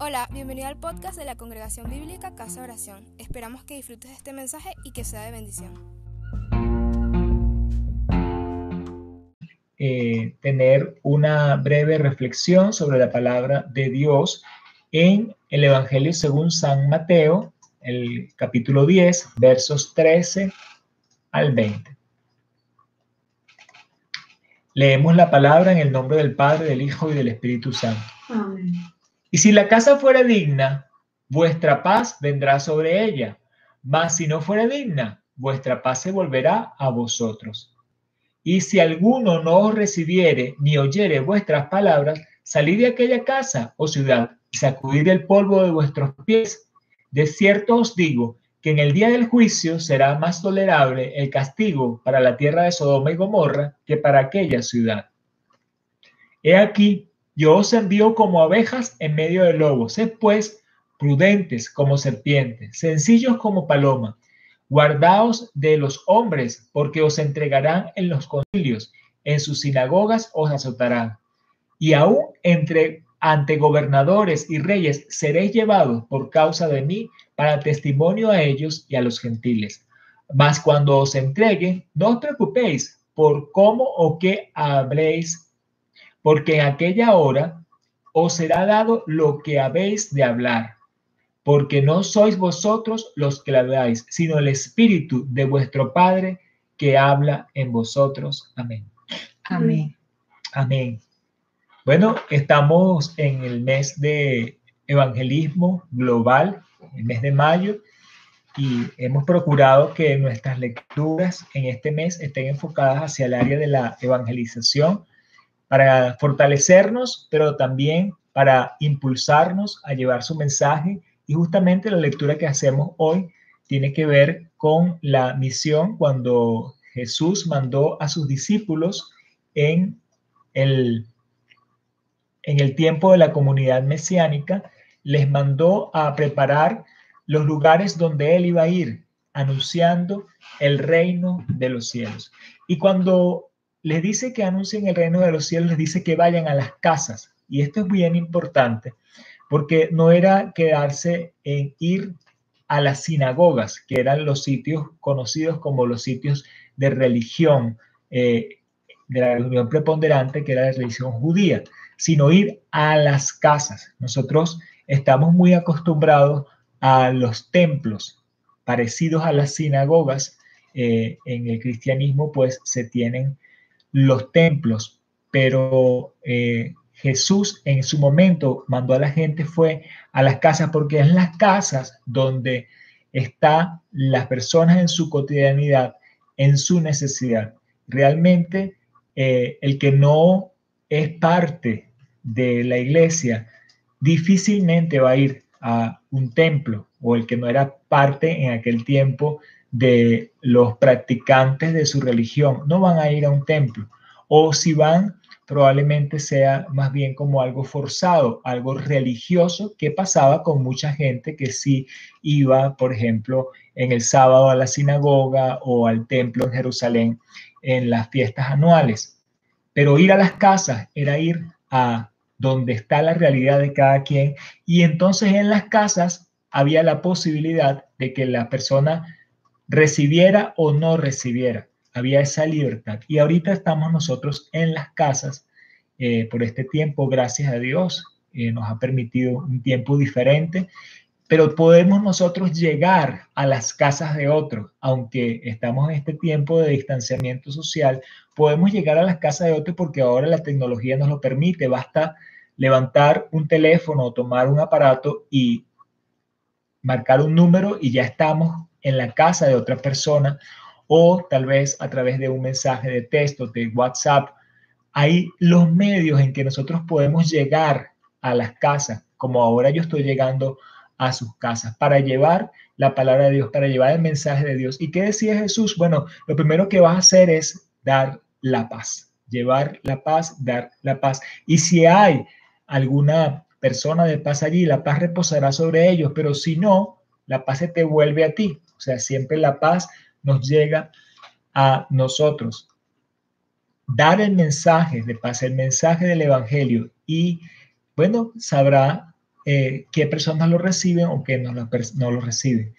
Hola, bienvenido al podcast de la Congregación Bíblica Casa Oración. Esperamos que disfrutes de este mensaje y que sea de bendición. Eh, tener una breve reflexión sobre la palabra de Dios en el Evangelio según San Mateo, el capítulo 10, versos 13 al 20. Leemos la palabra en el nombre del Padre, del Hijo y del Espíritu Santo. Amén. Y si la casa fuera digna, vuestra paz vendrá sobre ella. Mas si no fuera digna, vuestra paz se volverá a vosotros. Y si alguno no os recibiere ni oyere vuestras palabras, salid de aquella casa o ciudad y sacudid el polvo de vuestros pies. De cierto os digo que en el día del juicio será más tolerable el castigo para la tierra de Sodoma y Gomorra que para aquella ciudad. He aquí, yo os envío como abejas en medio de lobos. Sed pues prudentes como serpientes, sencillos como paloma. Guardaos de los hombres, porque os entregarán en los concilios, en sus sinagogas os azotarán. Y aún entre ante gobernadores y reyes seréis llevados por causa de mí para testimonio a ellos y a los gentiles. Mas cuando os entreguen, no os preocupéis por cómo o qué habréis porque en aquella hora os será dado lo que habéis de hablar, porque no sois vosotros los que la habláis, sino el Espíritu de vuestro Padre que habla en vosotros. Amén. Amén. Amén. Bueno, estamos en el mes de evangelismo global, el mes de mayo, y hemos procurado que nuestras lecturas en este mes estén enfocadas hacia el área de la evangelización para fortalecernos, pero también para impulsarnos a llevar su mensaje. Y justamente la lectura que hacemos hoy tiene que ver con la misión cuando Jesús mandó a sus discípulos en el, en el tiempo de la comunidad mesiánica, les mandó a preparar los lugares donde él iba a ir, anunciando el reino de los cielos. Y cuando les dice que anuncien el reino de los cielos, les dice que vayan a las casas. Y esto es bien importante, porque no era quedarse en ir a las sinagogas, que eran los sitios conocidos como los sitios de religión, eh, de la religión preponderante, que era la religión judía, sino ir a las casas. Nosotros estamos muy acostumbrados a los templos parecidos a las sinagogas. Eh, en el cristianismo, pues se tienen los templos, pero eh, Jesús en su momento mandó a la gente fue a las casas porque es las casas donde está las personas en su cotidianidad, en su necesidad. Realmente eh, el que no es parte de la iglesia difícilmente va a ir a un templo o el que no era parte en aquel tiempo de los practicantes de su religión. No van a ir a un templo. O si van, probablemente sea más bien como algo forzado, algo religioso que pasaba con mucha gente que sí iba, por ejemplo, en el sábado a la sinagoga o al templo en Jerusalén en las fiestas anuales. Pero ir a las casas era ir a donde está la realidad de cada quien y entonces en las casas había la posibilidad de que la persona recibiera o no recibiera. Había esa libertad. Y ahorita estamos nosotros en las casas eh, por este tiempo, gracias a Dios, eh, nos ha permitido un tiempo diferente, pero podemos nosotros llegar a las casas de otros, aunque estamos en este tiempo de distanciamiento social, podemos llegar a las casas de otros porque ahora la tecnología nos lo permite, basta levantar un teléfono o tomar un aparato y marcar un número y ya estamos en la casa de otra persona o tal vez a través de un mensaje de texto, de WhatsApp. Hay los medios en que nosotros podemos llegar a las casas, como ahora yo estoy llegando a sus casas, para llevar la palabra de Dios, para llevar el mensaje de Dios. ¿Y qué decía Jesús? Bueno, lo primero que vas a hacer es dar la paz, llevar la paz, dar la paz. Y si hay alguna persona de paz allí, la paz reposará sobre ellos, pero si no, la paz se te vuelve a ti. O sea, siempre la paz nos llega a nosotros. Dar el mensaje de paz, el mensaje del Evangelio y, bueno, sabrá eh, qué personas lo reciben o qué no lo, no lo reciben.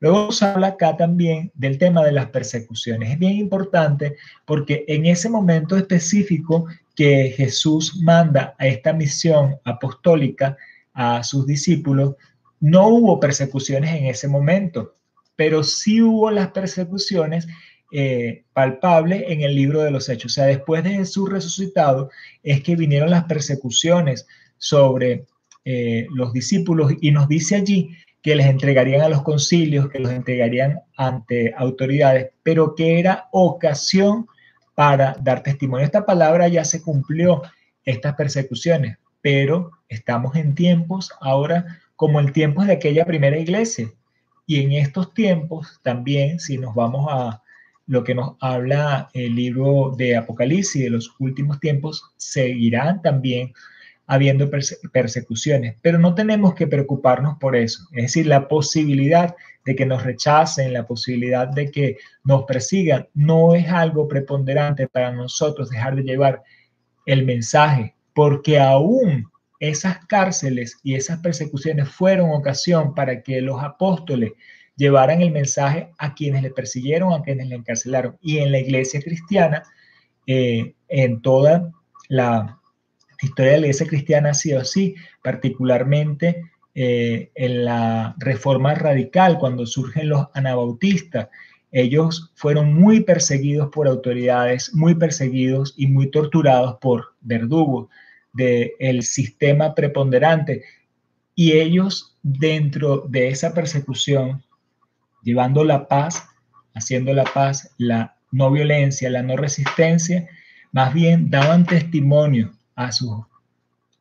Luego se habla acá también del tema de las persecuciones. Es bien importante porque en ese momento específico que Jesús manda a esta misión apostólica a sus discípulos, no hubo persecuciones en ese momento, pero sí hubo las persecuciones eh, palpables en el libro de los Hechos. O sea, después de Jesús resucitado es que vinieron las persecuciones sobre eh, los discípulos y nos dice allí que les entregarían a los concilios, que los entregarían ante autoridades, pero que era ocasión para dar testimonio. Esta palabra ya se cumplió, estas persecuciones, pero estamos en tiempos ahora como el tiempo de aquella primera iglesia. Y en estos tiempos también, si nos vamos a lo que nos habla el libro de Apocalipsis de los últimos tiempos, seguirán también habiendo persecuciones, pero no tenemos que preocuparnos por eso. Es decir, la posibilidad de que nos rechacen, la posibilidad de que nos persigan, no es algo preponderante para nosotros dejar de llevar el mensaje, porque aún esas cárceles y esas persecuciones fueron ocasión para que los apóstoles llevaran el mensaje a quienes le persiguieron, a quienes le encarcelaron. Y en la iglesia cristiana, eh, en toda la historia de la iglesia cristiana ha sido así, particularmente eh, en la reforma radical, cuando surgen los anabautistas. Ellos fueron muy perseguidos por autoridades, muy perseguidos y muy torturados por verdugos del sistema preponderante. Y ellos, dentro de esa persecución, llevando la paz, haciendo la paz, la no violencia, la no resistencia, más bien daban testimonio a sus,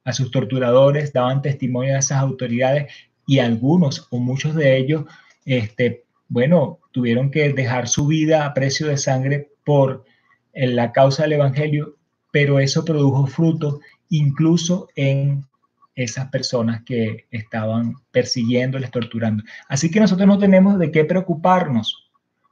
a sus torturadores, daban testimonio a esas autoridades y algunos o muchos de ellos, este, bueno, tuvieron que dejar su vida a precio de sangre por la causa del Evangelio, pero eso produjo fruto incluso en esas personas que estaban persiguiéndoles, torturando. Así que nosotros no tenemos de qué preocuparnos,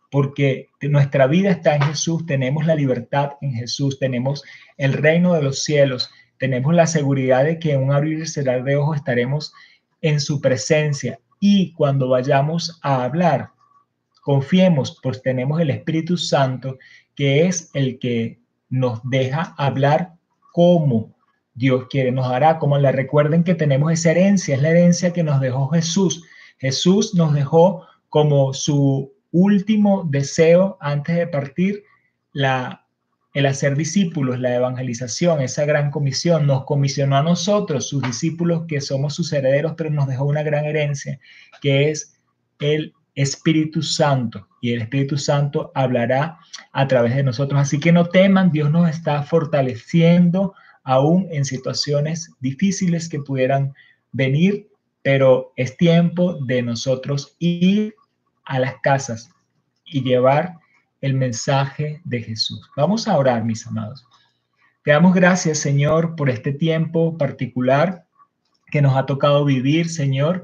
porque nuestra vida está en Jesús, tenemos la libertad en Jesús, tenemos el reino de los cielos, tenemos la seguridad de que en un abrir y cerrar de ojos estaremos en su presencia y cuando vayamos a hablar, confiemos, pues tenemos el Espíritu Santo que es el que nos deja hablar como Dios quiere, nos hará como la recuerden que tenemos esa herencia, es la herencia que nos dejó Jesús. Jesús nos dejó como su último deseo antes de partir la, el hacer discípulos, la evangelización, esa gran comisión, nos comisionó a nosotros, sus discípulos, que somos sus herederos, pero nos dejó una gran herencia, que es el Espíritu Santo. Y el Espíritu Santo hablará a través de nosotros. Así que no teman, Dios nos está fortaleciendo aún en situaciones difíciles que pudieran venir, pero es tiempo de nosotros ir a las casas y llevar el mensaje de Jesús. Vamos a orar, mis amados. Te damos gracias, Señor, por este tiempo particular que nos ha tocado vivir, Señor,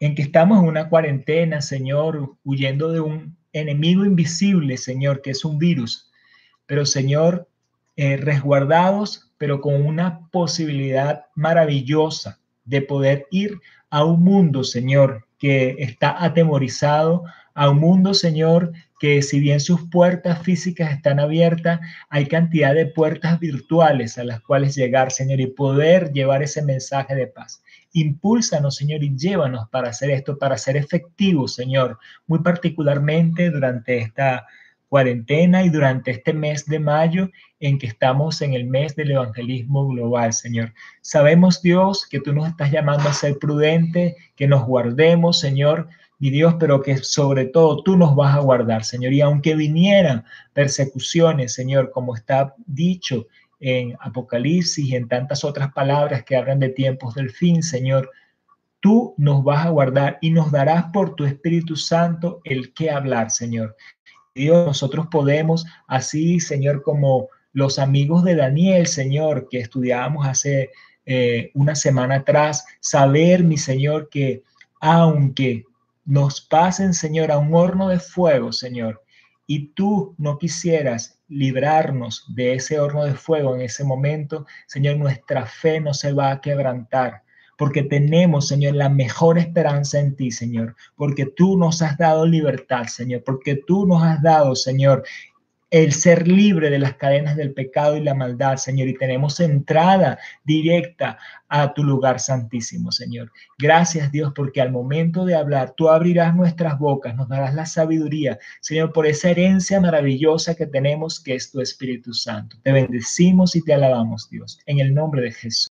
en que estamos en una cuarentena, Señor, huyendo de un enemigo invisible, Señor, que es un virus. Pero, Señor, eh, resguardados, pero con una posibilidad maravillosa de poder ir a un mundo, Señor, que está atemorizado, a un mundo, Señor, que si bien sus puertas físicas están abiertas, hay cantidad de puertas virtuales a las cuales llegar, Señor, y poder llevar ese mensaje de paz. Impúlsanos, Señor, y llévanos para hacer esto, para ser efectivos, Señor, muy particularmente durante esta cuarentena y durante este mes de mayo en que estamos en el mes del evangelismo global, Señor. Sabemos, Dios, que tú nos estás llamando a ser prudentes, que nos guardemos, Señor, mi Dios, pero que sobre todo tú nos vas a guardar, Señor. Y aunque vinieran persecuciones, Señor, como está dicho en Apocalipsis y en tantas otras palabras que hablan de tiempos del fin, Señor, tú nos vas a guardar y nos darás por tu Espíritu Santo el que hablar, Señor. Dios, nosotros podemos, así, Señor, como los amigos de Daniel, Señor, que estudiábamos hace eh, una semana atrás, saber, mi Señor, que aunque nos pasen, Señor, a un horno de fuego, Señor, y tú no quisieras librarnos de ese horno de fuego en ese momento, Señor, nuestra fe no se va a quebrantar porque tenemos, Señor, la mejor esperanza en ti, Señor, porque tú nos has dado libertad, Señor, porque tú nos has dado, Señor, el ser libre de las cadenas del pecado y la maldad, Señor, y tenemos entrada directa a tu lugar santísimo, Señor. Gracias, Dios, porque al momento de hablar, tú abrirás nuestras bocas, nos darás la sabiduría, Señor, por esa herencia maravillosa que tenemos, que es tu Espíritu Santo. Te bendecimos y te alabamos, Dios, en el nombre de Jesús.